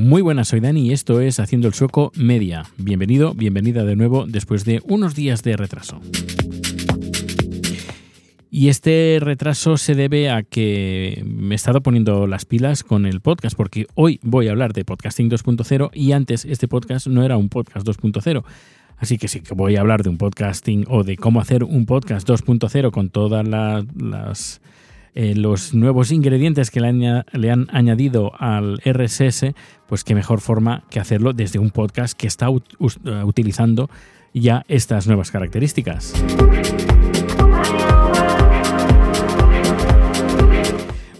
Muy buenas, soy Dani y esto es Haciendo el Sueco Media. Bienvenido, bienvenida de nuevo después de unos días de retraso. Y este retraso se debe a que me he estado poniendo las pilas con el podcast, porque hoy voy a hablar de podcasting 2.0 y antes este podcast no era un podcast 2.0. Así que sí que voy a hablar de un podcasting o de cómo hacer un podcast 2.0 con todas las, eh, los nuevos ingredientes que le han, le han, añadido al RSS, pues qué mejor forma que hacerlo desde un podcast que está utilizando ya estas nuevas características.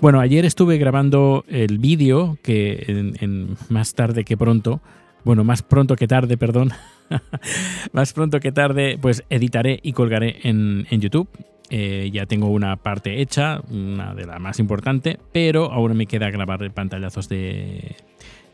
Bueno, ayer estuve grabando el vídeo que en, más tarde que pronto, bueno, más pronto que tarde, perdón, más pronto que tarde, pues editaré y colgaré en, YouTube. Eh, ya tengo una parte hecha, una de las más importante, pero ahora me queda grabar pantallazos de,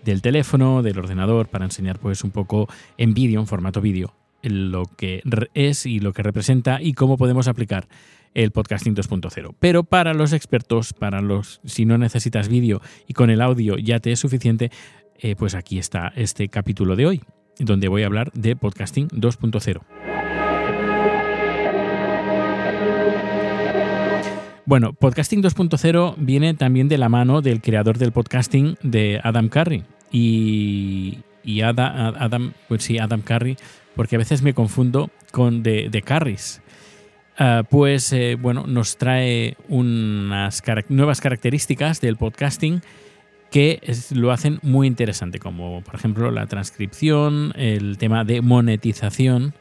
del teléfono, del ordenador, para enseñar pues un poco en vídeo, en formato vídeo, lo que es y lo que representa y cómo podemos aplicar el podcasting 2.0. Pero para los expertos, para los si no necesitas vídeo y con el audio ya te es suficiente, eh, pues aquí está este capítulo de hoy, donde voy a hablar de podcasting 2.0. Bueno, podcasting 2.0 viene también de la mano del creador del podcasting de Adam Curry. Y, Adam, pues sí, Adam Curry, porque a veces me confundo con de, de Carries Ah, pues eh, bueno, nos trae unas nuevas características del podcasting que lo hacen muy interesante, como por ejemplo la transcripción, el tema de monetización,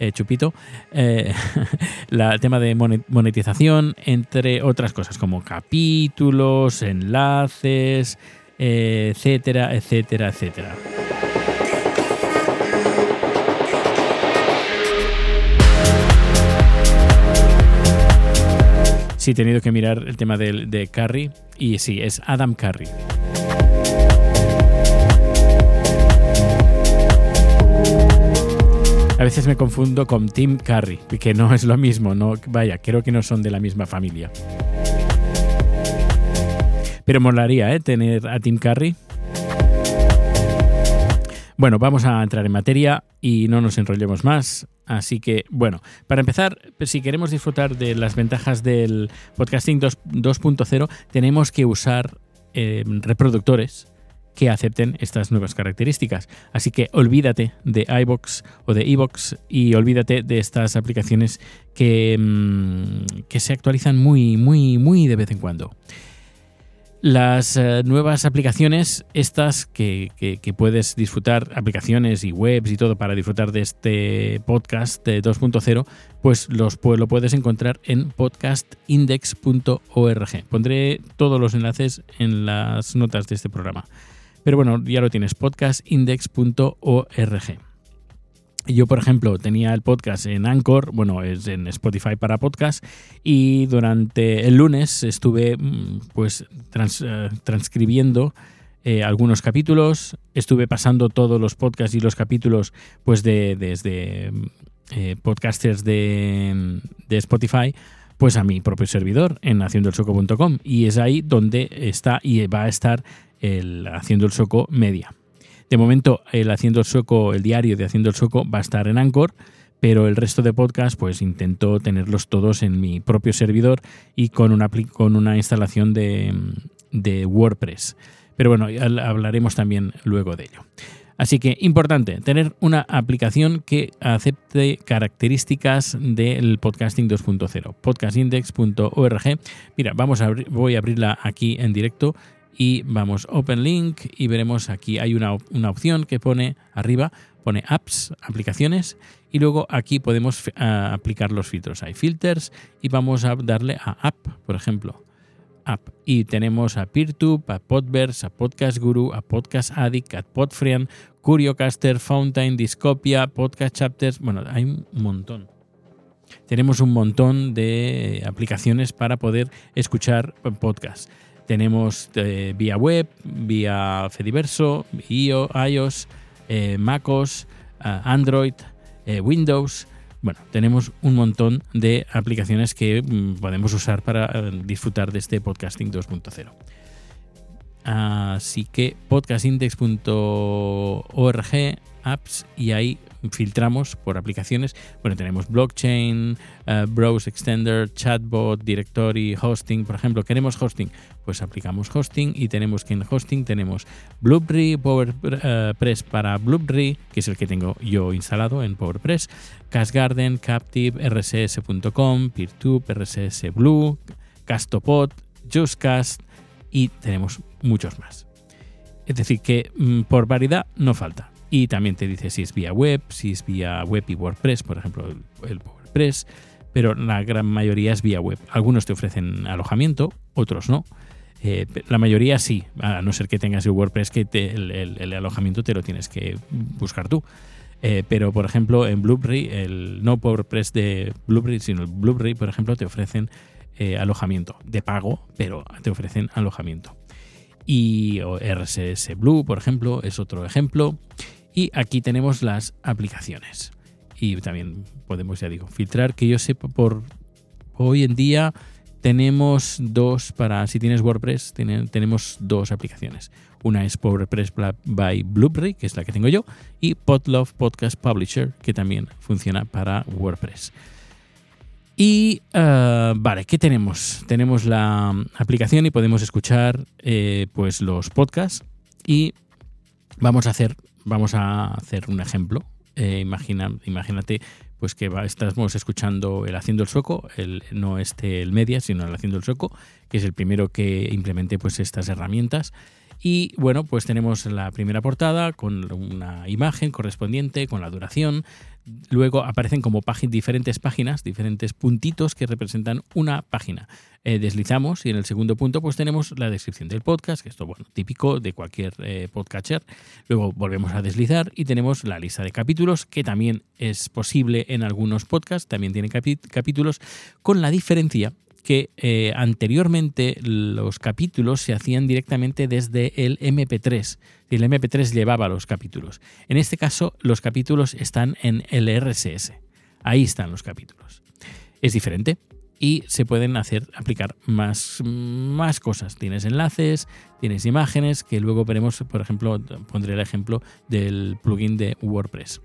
eh, chupito, eh, el tema de monetización, entre otras cosas, como capítulos, enlaces, etcétera, etcétera, etcétera. Sí, he tenido que mirar el tema de, de Carrie y sí, es Adam Carrie. A veces me confundo con Tim Curry, que no es lo mismo, no, vaya, creo que no son de la misma familia. Pero molaría, ¿eh? Tener a Tim Curry. Bueno, vamos a entrar en materia y no nos enrollemos más. Así que, bueno, para empezar, si queremos disfrutar de las ventajas del podcasting 2.0, tenemos que usar eh, reproductores que acepten estas nuevas características. Así que olvídate de iBox o de iBox y olvídate de estas aplicaciones que, mm, que se actualizan muy, muy, muy de vez en cuando. Las eh, nuevas aplicaciones, estas que, puedes disfrutar, aplicaciones y webs y todo para disfrutar de este podcast de 2.0, pues los, lo puedes encontrar en podcastindex.org. Pondré todos los enlaces en las notas de este programa. Pero bueno, ya lo tienes, podcastindex.org. Yo, por ejemplo, tenía el podcast en Anchor, bueno, es en Spotify para podcast, y durante el lunes estuve mm, pues eh, transcribiendo eh, algunos capítulos, estuve pasando todos los podcasts y los capítulos pues de, desde eh, podcasters de, de, Spotify pues a mi propio servidor en haciendoelsoco.com y es ahí donde está y va a estar el Haciendo el Soco Media. De momento, el Haciendo el Sueco, el diario de Haciendo el Sueco va a estar en Anchor, pero el resto de podcasts, pues intento tenerlos todos en mi propio servidor y con una, con una instalación de, de WordPress. Pero bueno, hablaremos también luego de ello. Así que importante, tener una aplicación que acepte características del podcasting 2.0, podcastindex.org. Mira, vamos a voy a abrirla aquí en directo y vamos Open Link y veremos aquí hay una, opción que pone arriba, pone apps, aplicaciones y luego aquí podemos aplicar los filtros. Hay filters y vamos a darle a app, por ejemplo. App. Y tenemos a PeerTube, a Podverse, a Podcast Guru, a Podcast Addict, a Podfriend, Curiocaster, Fountain, Discopia, Podcast Chapters. Bueno, hay un montón. Tenemos un montón de aplicaciones para poder escuchar podcasts. Tenemos eh, vía web, vía Fediverso, iOS, eh, MacOS, eh, Android, Windows. Bueno, tenemos un montón de aplicaciones que mm, podemos usar para disfrutar de este podcasting 2.0. Así que podcastindex.org apps y ahí filtramos por aplicaciones. Bueno, tenemos blockchain, uh, browse extender, chatbot, directory, hosting. Por ejemplo, queremos hosting, pues aplicamos hosting y tenemos que en hosting tenemos Blueberry, PowerPress para Blueberry, que es el que tengo yo instalado en PowerPress, Cashgarden, Captive, RSS.com, PeerTube, RSS Blue, Castopod, JustCast y tenemos muchos más. Es decir, que mm, por variedad no falta. Y también te dice si es vía web, si es vía web y WordPress, por ejemplo, el, WordPress, pero la gran mayoría es vía web. Algunos te ofrecen alojamiento, otros no. Eh, la mayoría sí, a no ser que tengas el WordPress, que el, alojamiento te lo tienes que buscar tú. Eh, pero, por ejemplo, en Blueberry, el no WordPress de Blueberry, sino el Blueberry, por ejemplo, te ofrecen eh, alojamiento de pago, pero te ofrecen alojamiento. Y RSS Blue, por ejemplo, es otro ejemplo. Y aquí tenemos las aplicaciones. Y también podemos, ya digo, filtrar, que yo sepa por hoy en día tenemos dos para, si tienes WordPress, tenemos dos aplicaciones. Una es WordPress by Blueberry, que es la que tengo yo, y Podlove Podcast Publisher, que también funciona para WordPress. Y eh, vale, ¿qué tenemos? Tenemos la aplicación y podemos escuchar eh, pues los podcasts y vamos a hacer vamos a hacer un ejemplo. Eh, imagina, imagínate pues que estamos escuchando el Haciendo el Sueco, el, no este el Media, sino el Haciendo el Sueco, que es el primero que implemente pues estas herramientas. Y bueno, pues tenemos la primera portada con una imagen correspondiente, con la duración, Luego aparecen como diferentes páginas, diferentes puntitos que representan una página. Eh, deslizamos y en el segundo punto pues tenemos la descripción del podcast, que esto bueno, típico de cualquier eh, podcatcher. Luego volvemos a deslizar y tenemos la lista de capítulos, que también es posible en algunos podcasts, también tiene capítulos, con la diferencia que eh, anteriormente los capítulos se hacían directamente desde el MP3. Y el MP3 llevaba los capítulos. En este caso, los capítulos están en el RSS. Ahí están los capítulos. Es diferente y se pueden hacer aplicar más, más cosas. Tienes enlaces, tienes imágenes, que luego veremos, por ejemplo, pondré el ejemplo del plugin de WordPress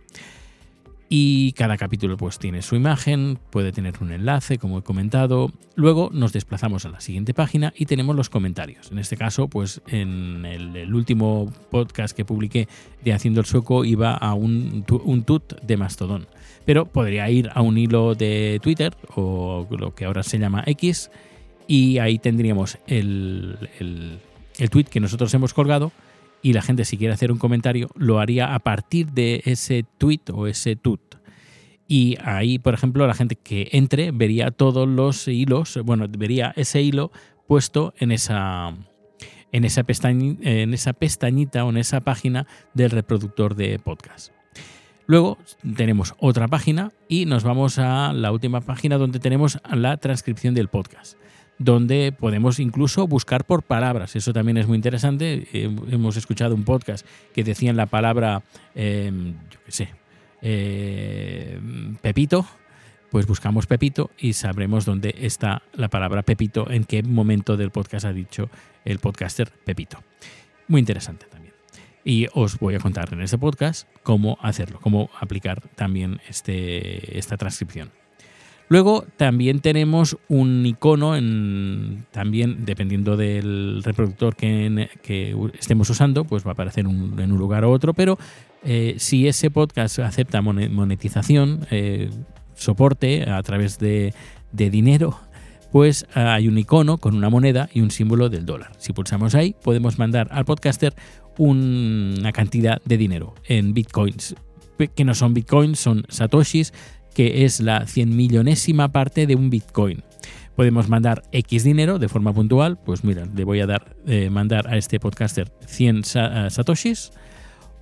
y cada capítulo pues tiene su imagen, puede tener un enlace, como he comentado. Luego nos desplazamos a la siguiente página y tenemos los comentarios. En este caso, pues en el, último podcast que publiqué de Haciendo el Sueco iba a un, un tut de Mastodon. Pero podría ir a un hilo de Twitter o lo que ahora se llama X y ahí tendríamos el, el, el tweet que nosotros hemos colgado y la gente si quiere hacer un comentario lo haría a partir de ese tweet o ese tut. Y ahí, por ejemplo, la gente que entre vería todos los hilos, bueno, vería ese hilo puesto en esa, en esa, en esa pestañita o en esa página del reproductor de podcast. Luego tenemos otra página y nos vamos a la última página donde tenemos la transcripción del podcast donde podemos incluso buscar por palabras. Eso también es muy interesante. Eh, hemos escuchado un podcast que decían la palabra, em, yo qué sé, eh, Pepito. Pues buscamos Pepito y sabremos dónde está la palabra Pepito, en qué momento del podcast ha dicho el podcaster Pepito. Muy interesante también. Y os voy a contar en este podcast cómo hacerlo, cómo aplicar también este, esta transcripción. Luego también tenemos un icono, en, también dependiendo del reproductor que, estemos usando, pues va a aparecer en un lugar u otro, pero eh, si ese podcast acepta monetización, eh, soporte a través de, dinero, pues hay un icono con una moneda y un símbolo del dólar. Si pulsamos ahí, podemos mandar al podcaster una cantidad de dinero en bitcoins, que no son bitcoins, son satoshis, que es la 100 millonésima parte de un Bitcoin. Podemos mandar X dinero de forma puntual, pues mira, le voy a dar, eh, mandar a este podcaster 100 eh, satoshis,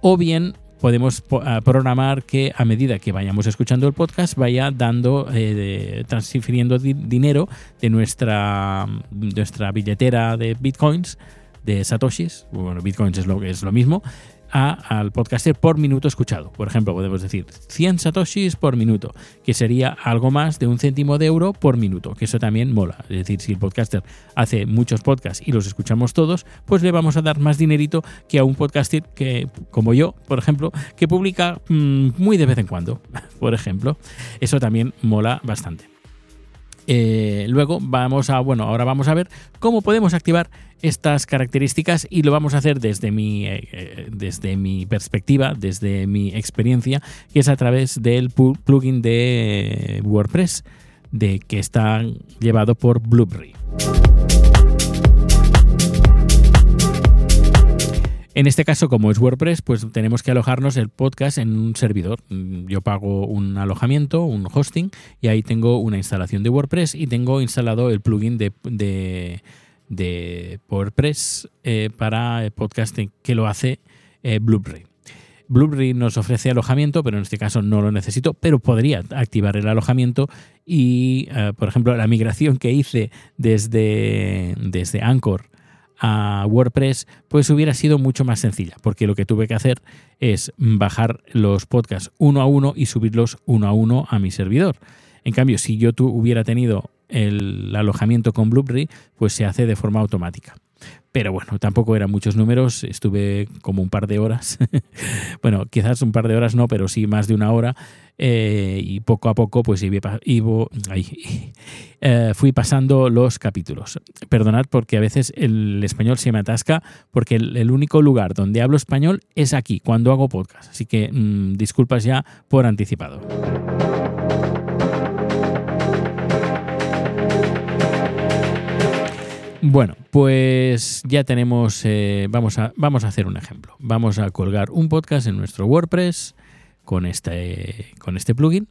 o bien podemos programar que a medida que vayamos escuchando el podcast vaya dando, eh, transfiriendo dinero de nuestra, nuestra billetera de bitcoins, de satoshis, bueno, bitcoins es lo, es lo mismo, al podcaster por minuto escuchado. Por ejemplo, podemos decir 100 satoshis por minuto, que sería algo más de un céntimo de euro por minuto, que eso también mola. Es decir, si el podcaster hace muchos podcasts y los escuchamos todos, pues le vamos a dar más dinerito que a un podcaster que, como yo, por ejemplo, que publica mm, muy de vez en cuando, por ejemplo. Eso también mola bastante. Eh, luego vamos a, bueno, ahora vamos a ver cómo podemos activar estas características y lo vamos a hacer desde mi, eh, eh, desde mi perspectiva, desde mi experiencia, que es a través del plugin de WordPress de, que está llevado por Blueberry. En este caso, como es WordPress, pues tenemos que alojarnos el podcast en un servidor. Yo pago un alojamiento, un hosting, y ahí tengo una instalación de WordPress y tengo instalado el plugin de, de, WordPress eh, para podcasting que lo hace eh, Blueberry. Blueberry nos ofrece alojamiento, pero en este caso no lo necesito, pero podría activar el alojamiento y, eh, por ejemplo, la migración que hice desde, desde Anchor a WordPress, pues hubiera sido mucho más sencilla, porque lo que tuve que hacer es bajar los podcasts uno a uno y subirlos uno a uno a mi servidor. En cambio, si yo hubiera tenido el alojamiento con Blueberry, pues se hace de forma automática. Pero bueno, tampoco eran muchos números, estuve como un par de horas, bueno, quizás un par de horas no, pero sí más de una hora, eh, y poco a poco pues eh, fui pasando los capítulos. Perdonad porque a veces el español se me atasca, porque el, único lugar donde hablo español es aquí, cuando hago podcast, así que mm, disculpas ya por anticipado. Bueno, pues ya tenemos, eh, vamos, a, vamos a hacer un ejemplo. Vamos a colgar un podcast en nuestro WordPress con este, con este plugin.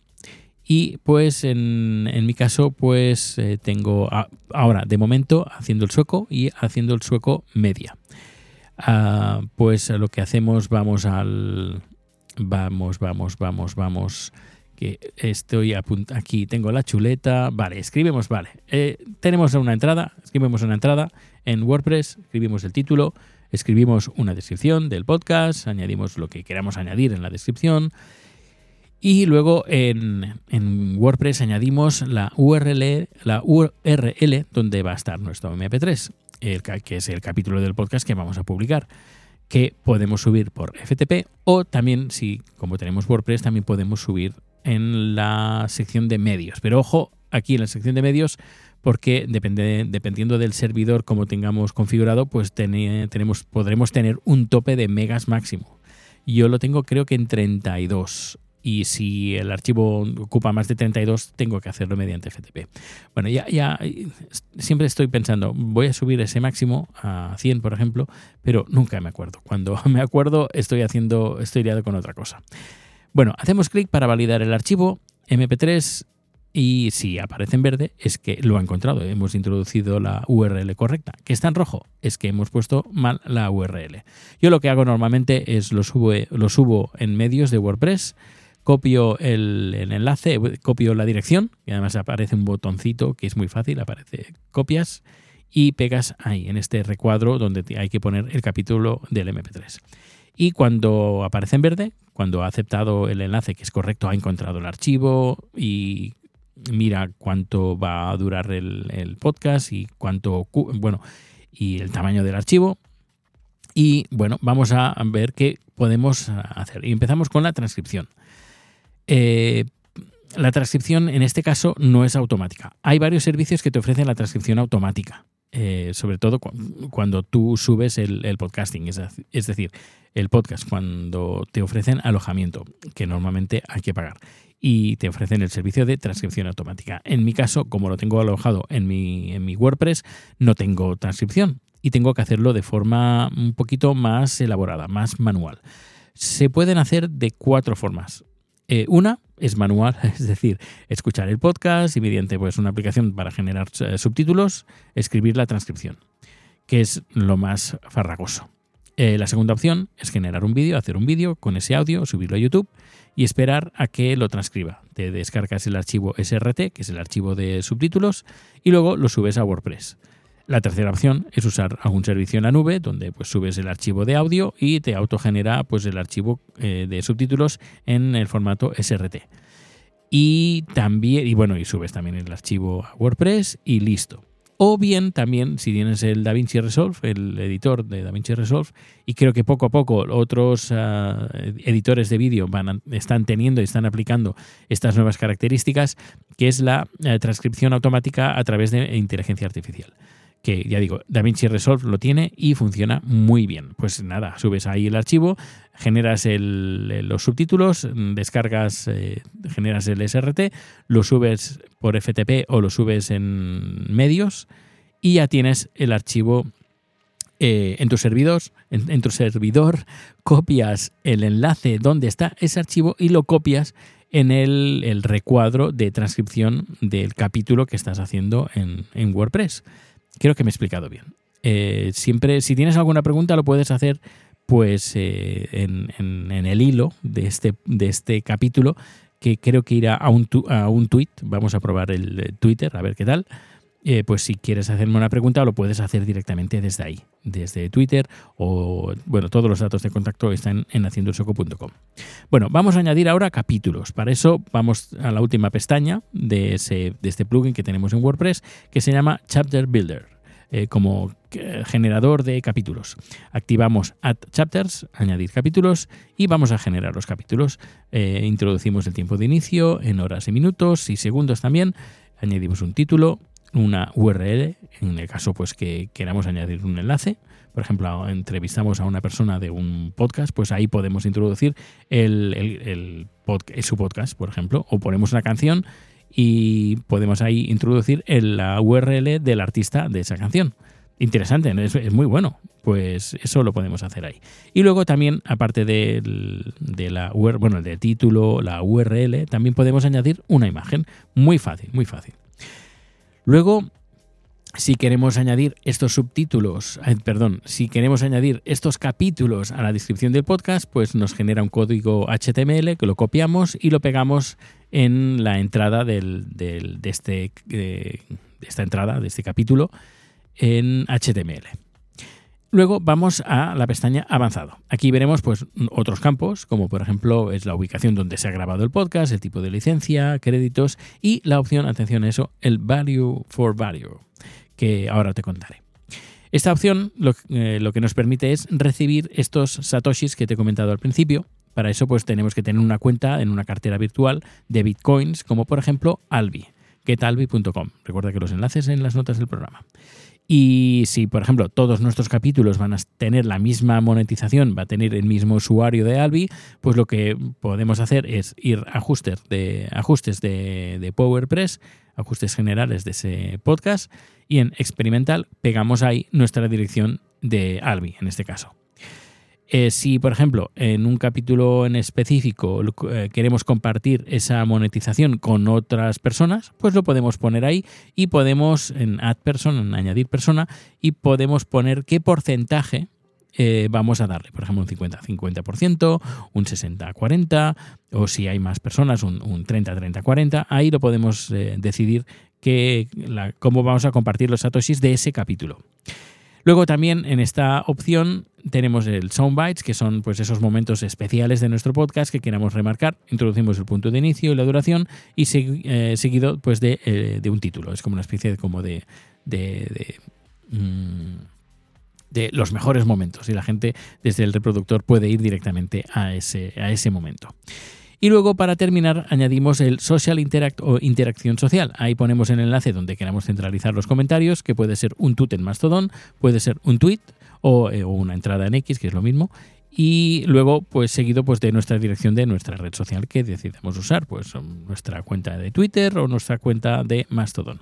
Y pues en, mi caso, pues eh, tengo ahora de momento haciendo el sueco y haciendo el sueco media. Ah, pues lo que hacemos, vamos al. Vamos, vamos, vamos, vamos estoy aquí, tengo la chuleta, vale, escribimos, vale, eh, tenemos una entrada, escribimos una entrada en WordPress, escribimos el título, escribimos una descripción del podcast, añadimos lo que queramos añadir en la descripción y luego en, WordPress añadimos la URL, la URL donde va a estar nuestro MP3, el, que es el capítulo del podcast que vamos a publicar que podemos subir por FTP o también si como tenemos WordPress también podemos subir en la sección de medios. Pero ojo, aquí en la sección de medios, porque dependiendo del servidor como tengamos configurado, pues tenemos, podremos tener un tope de megas máximo. Yo lo tengo creo que en 32 y si el archivo ocupa más de 32 tengo que hacerlo mediante FTP. Bueno, ya, ya siempre estoy pensando, voy a subir ese máximo a 100, por ejemplo, pero nunca me acuerdo. Cuando me acuerdo estoy haciendo, estoy liado con otra cosa. Bueno, hacemos clic para validar el archivo MP3 y si aparece en verde es que lo ha encontrado, hemos introducido la URL correcta. Que está en rojo es que hemos puesto mal la URL. Yo lo que hago normalmente es lo subo, lo subo en medios de WordPress, copio el, enlace, copio la dirección, y además aparece un botoncito que es muy fácil, aparece copias y pegas ahí, en este recuadro donde hay que poner el capítulo del MP3. Y cuando aparece en verde, cuando ha aceptado el enlace que es correcto, ha encontrado el archivo y mira cuánto va a durar el, podcast y cuánto, bueno, y el tamaño del archivo. Y bueno, vamos a ver qué podemos hacer. Y empezamos con la transcripción. Eh, la transcripción en este caso no es automática. Hay varios servicios que te ofrecen la transcripción automática. Eh, sobre todo cuando tú subes el, podcasting, es, decir, el podcast cuando te ofrecen alojamiento, que normalmente hay que pagar, y te ofrecen el servicio de transcripción automática. En mi caso, como lo tengo alojado en mi, en mi WordPress, no tengo transcripción y tengo que hacerlo de forma un poquito más elaborada, más manual. Se pueden hacer de cuatro formas. Eh, una es manual, es decir, escuchar el podcast y mediante pues, una aplicación para generar eh, subtítulos, escribir la transcripción, que es lo más farragoso. Eh, la segunda opción es generar un vídeo, hacer un vídeo con ese audio, subirlo a YouTube y esperar a que lo transcriba. Te descargas el archivo SRT, que es el archivo de subtítulos, y luego lo subes a WordPress. La tercera opción es usar algún servicio en la nube donde pues subes el archivo de audio y te autogenera pues el archivo eh, de subtítulos en el formato SRT. Y también, y bueno, y subes también el archivo a WordPress y listo. O bien también, si tienes el DaVinci Resolve, el editor de DaVinci Resolve, y creo que poco a poco otros ah, editores de vídeo están teniendo y están aplicando estas nuevas características, que es la eh, transcripción automática a través de inteligencia artificial que ya digo, DaVinci Resolve lo tiene y funciona muy bien. Pues nada, subes ahí el archivo, generas los subtítulos, descargas, eh, generas el SRT, lo subes por FTP o lo subes en medios y ya tienes el archivo eh, en, tus servidores, en, tu servidor, copias el enlace donde está ese archivo y lo copias en el, recuadro de transcripción del capítulo que estás haciendo en, en WordPress. Creo que me he explicado bien. Eh, siempre, si tienes alguna pregunta, lo puedes hacer pues eh, en, el hilo de este, de este capítulo, que creo que irá a un, a un tweet. Vamos a probar el Twitter, a ver qué tal. Eh, pues si quieres hacerme una pregunta lo puedes hacer directamente desde ahí, desde Twitter o, bueno, todos los datos de contacto están en haciendosoco.com. Bueno, vamos a añadir ahora capítulos. Para eso vamos a la última pestaña de, ese, de este plugin que tenemos en WordPress que se llama Chapter Builder. Eh, como eh, generador de capítulos. Activamos Add Chapters, añadir capítulos y vamos a generar los capítulos. introducimos el tiempo de inicio en horas y minutos y segundos también. Añadimos un título, una URL, en el caso pues que queramos añadir un enlace. Por ejemplo, entrevistamos a una persona de un podcast, pues ahí podemos introducir el, el, su podcast, por ejemplo, o ponemos una canción y podemos ahí introducir la URL del artista de esa canción. Interesante, es, muy bueno. Pues eso lo podemos hacer ahí. Y luego también, aparte de, de la URL, bueno, del título, la URL, también podemos añadir una imagen. Muy fácil, muy fácil. Luego, si queremos añadir estos subtítulos, perdón, si queremos añadir estos capítulos a la descripción del podcast, pues nos genera un código HTML que lo copiamos y lo pegamos en la entrada de, este, de esta entrada, de este capítulo, en HTML. Luego vamos a la pestaña avanzado. Aquí veremos pues, otros campos, como por ejemplo es la ubicación donde se ha grabado el podcast, el tipo de licencia, créditos y la opción, atención a eso, el value for value, que ahora te contaré. Esta opción lo, eh, lo que nos permite es recibir estos satoshis que te he comentado al principio. Para eso pues tenemos que tener una cuenta en una cartera virtual de bitcoins, como por ejemplo Albi, getalbi.com. Recuerda que los enlaces en las notas del programa. Y si, por ejemplo, todos nuestros capítulos van a tener la misma monetización, va a tener el mismo usuario de Albi, pues lo que podemos hacer es ir a ajustes de, ajustes de, PowerPress, ajustes generales de ese podcast, y en experimental pegamos ahí nuestra dirección de Albi, en este caso. Eh, si, por ejemplo, en un capítulo en específico eh, queremos compartir esa monetización con otras personas, pues lo podemos poner ahí y podemos en add person, en añadir persona, y podemos poner qué porcentaje eh, vamos a darle. Por ejemplo, un 50-50%, un 60-40%, o si hay más personas, un, 30-30-40%. Ahí lo podemos decidir cómo vamos a compartir los satoshis de ese capítulo. Luego también en esta opción tenemos el soundbites, que son pues esos momentos especiales de nuestro podcast que queramos remarcar. Introducimos el punto de inicio y la duración y eh, seguido pues eh, de, un título. Es como una especie de, como de, de, mm, de, los mejores momentos y la gente desde el reproductor puede ir directamente a ese, a ese momento. Y luego, para terminar, añadimos el Social Interact o interacción social. Ahí ponemos el enlace donde queramos centralizar los comentarios, que puede ser un tweet en Mastodon, puede ser un tweet o, eh, una entrada en X, que es lo mismo. Y luego, pues seguido pues, de nuestra dirección de nuestra red social que decidamos usar, pues nuestra cuenta de Twitter o nuestra cuenta de Mastodon.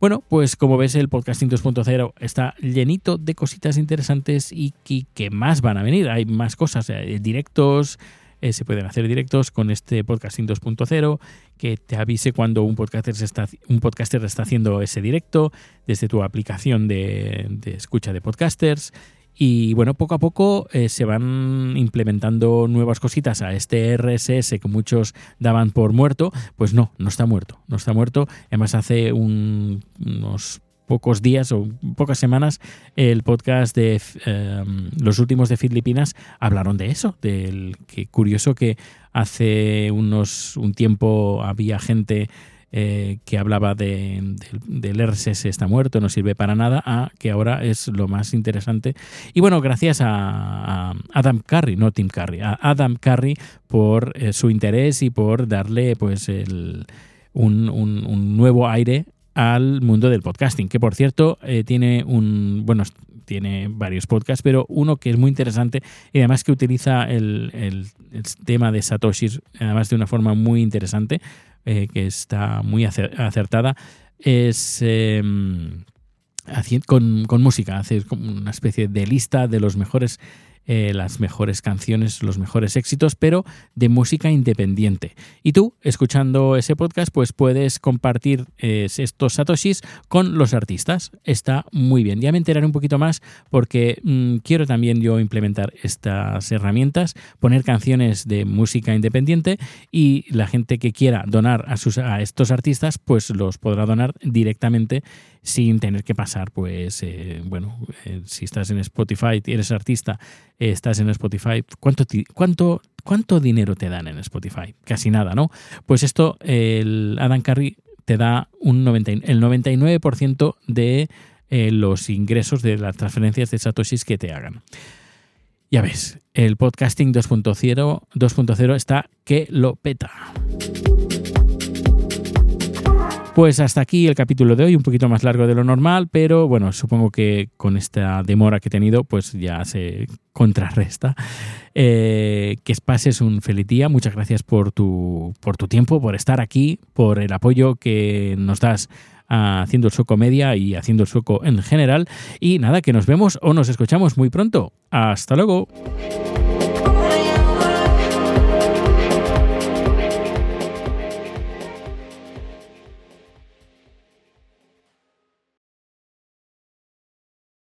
Bueno, pues como ves, el podcasting 2.0 está llenito de cositas interesantes y que, más van a venir. Hay más cosas, eh, directos, eh, se pueden hacer directos con este podcasting 2.0 que te avise cuando un podcaster, está, un podcaster está haciendo ese directo desde tu aplicación de, escucha de podcasters. Y bueno, poco a poco eh, se van implementando nuevas cositas a este RSS que muchos daban por muerto. Pues no, no está muerto, no está muerto. Además hace unos pocos días o pocas semanas el podcast de em, los últimos de Filipinas hablaron de eso, del que curioso que hace unos un tiempo había gente eh, que hablaba de, del RSS está muerto, no sirve para nada, a que ahora es lo más interesante. Y bueno, gracias a, Adam Curry, no Tim Curry, a Adam Curry por eh, su interés y por darle pues el, un, nuevo aire al mundo del podcasting, que por cierto eh, tiene un, bueno, tiene varios podcasts, pero uno que es muy interesante y además que utiliza el, el, tema de Satoshi, además de una forma muy interesante, eh, que está muy acertada, es em, con, con, música, hace una especie de lista de los mejores eh, las mejores canciones, los mejores éxitos, pero de música independiente. Y tú, escuchando ese podcast, pues puedes compartir eh, estos satoshis con los artistas. Está muy bien. Ya me enteraré un poquito más porque mm, quiero también yo implementar estas herramientas, poner canciones de música independiente y la gente que quiera donar a, estos artistas, pues los podrá donar directamente sin tener que pasar, pues, eh, bueno, si estás en Spotify, eres artista estás en Spotify, ¿cuánto, cuánto, cuánto dinero te dan en Spotify? Casi nada, ¿no? Pues esto, el Adam Carry te da un 90, el 99% de eh, los ingresos de las transferencias de Satoshis que te hagan. Ya ves, el podcasting 2.0 está que lo peta. Pues hasta aquí el capítulo de hoy, un poquito más largo de lo normal, pero bueno, supongo que con esta demora que he tenido, pues ya se contrarresta. Eh, que pases un feliz día, muchas gracias por tu, por tu tiempo, por estar aquí, por el apoyo que nos das haciendo el sueco media y haciendo el sueco en general. Y nada, que nos vemos o nos escuchamos muy pronto. Hasta luego.